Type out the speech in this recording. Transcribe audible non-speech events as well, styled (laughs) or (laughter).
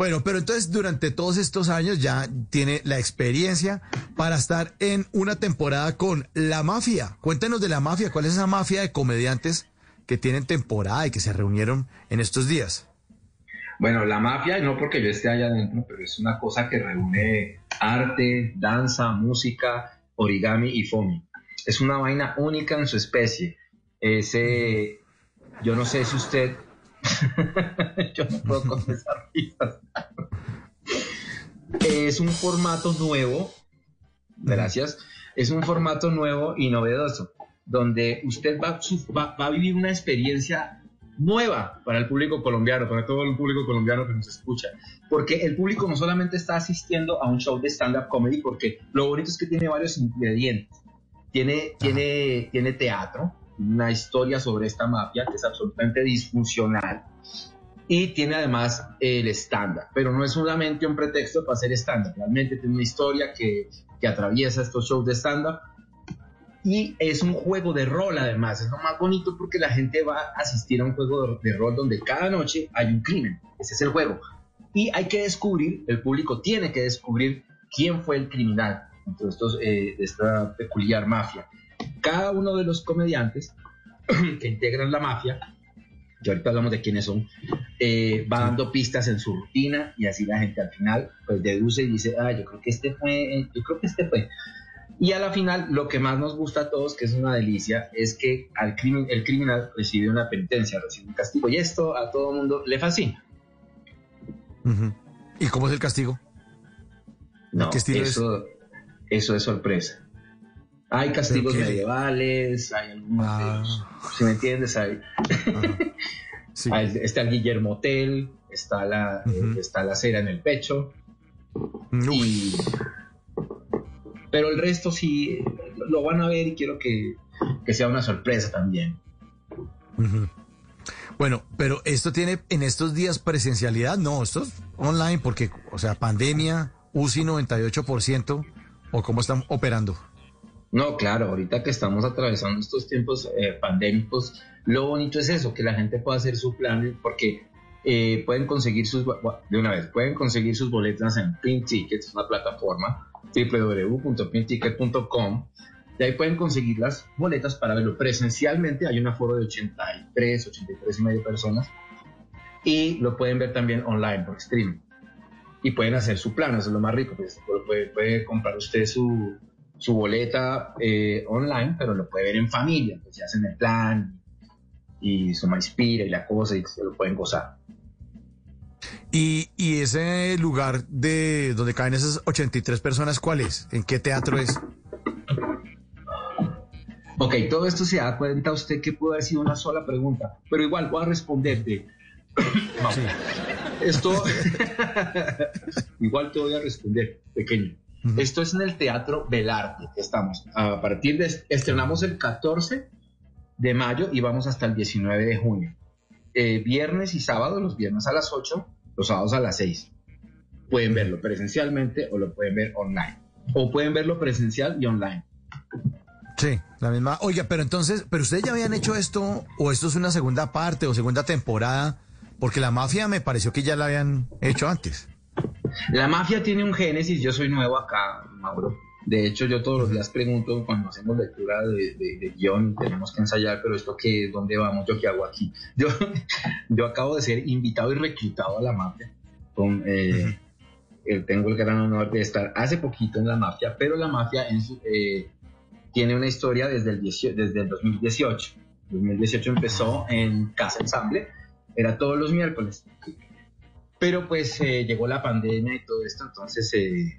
Bueno, pero entonces durante todos estos años ya tiene la experiencia para estar en una temporada con La Mafia. Cuéntenos de La Mafia, ¿cuál es esa mafia de comediantes que tienen temporada y que se reunieron en estos días? Bueno, La Mafia, no porque yo esté allá adentro, pero es una cosa que reúne arte, danza, música, origami y foamy. Es una vaina única en su especie. Ese, yo no sé si usted (laughs) Yo no puedo confesar Es un formato nuevo, gracias. Es un formato nuevo y novedoso, donde usted va, va, a vivir una experiencia nueva para el público colombiano, para todo el público colombiano que nos escucha. Porque el público no solamente está asistiendo a un show de stand-up comedy, porque lo bonito es que tiene varios ingredientes. Tiene, tiene, tiene teatro, una historia sobre esta mafia que es absolutamente disfuncional y tiene además el estándar, pero no es solamente un pretexto para hacer estándar, realmente tiene una historia que, que atraviesa estos shows de estándar y es un juego de rol además, es lo más bonito porque la gente va a asistir a un juego de rol donde cada noche hay un crimen, ese es el juego, y hay que descubrir, el público tiene que descubrir quién fue el criminal de, estos, eh, esta peculiar mafia cada uno de los comediantes (clears throat) que integran la mafia, que ahorita hablamos de quiénes son, eh, va dando pistas en su rutina y así la gente al final pues deduce y dice, ah, yo creo que este fue, yo creo que este fue. Y a la final, lo que más nos gusta a todos, que es una delicia, es que al crimen, el criminal recibe una penitencia, recibe un castigo. Y esto a todo el mundo le fascina. ¿Y cómo es el castigo? No, eso, eso es sorpresa. Hay castigos medievales, hay algunos, ah. si me entiendes, hay, (laughs) está el Guillermo Hotel, está la, eh, está la cera en el pecho, pero el resto sí lo van a ver y quiero que, sea una sorpresa también. Bueno, pero esto tiene en estos días presencialidad, no, esto es online porque, o sea, pandemia, UCI 98%, o cómo están operando. No, claro, ahorita que estamos atravesando estos tiempos eh, pandémicos, lo bonito es eso, que la gente pueda hacer su plan, porque eh, pueden conseguir sus, de una vez, pueden conseguir sus boletas en Pink Tickets, una plataforma, www.pinticket.com, y ahí pueden conseguir las boletas para verlo presencialmente, hay un aforo de 83, 83 y medio personas, y lo pueden ver también online por streaming. Y pueden hacer su plan, eso es lo más rico, pues, puede, puede comprar usted su, su boleta eh, online, pero lo puede ver en familia, pues se hacen el plan y su inspira y la cosa y se lo pueden gozar. ¿Y, ¿Y, ese lugar de donde caen esas 83 personas, cuál es? ¿En qué teatro es? Ok, todo esto se da cuenta usted que pudo haber sido una sola pregunta, pero igual voy a responderte. (coughs) Esto, (laughs) igual te voy a responder, pequeño. Esto es en el Teatro Belarte, estamos. A partir de, estrenamos el 14 de mayo y vamos hasta el 19 de junio. Eh, viernes y sábado, los viernes a las 8, los sábados a las 6. Pueden verlo presencialmente o lo pueden ver online. O pueden verlo presencial y online. Sí, la misma. Oiga, pero entonces, ¿pero ustedes ya habían hecho esto o esto es una segunda parte o segunda temporada? Porque la mafia me pareció que ya la habían hecho antes. La mafia tiene un génesis, yo soy nuevo acá, Mauro. De hecho, yo todos los días pregunto cuando hacemos lectura de, de, guion, tenemos que ensayar, pero esto qué, ¿dónde vamos? ¿Yo qué hago aquí? (laughs) Yo, yo acabo de ser invitado y reclutado a la mafia. Con, eh, tengo el gran honor de estar hace poquito en la mafia, pero la mafia eh, tiene una historia desde el, desde el 2018. 2018 empezó en Casa Ensamble, era todos los miércoles. Pero pues eh, llegó la pandemia y todo esto, entonces eh,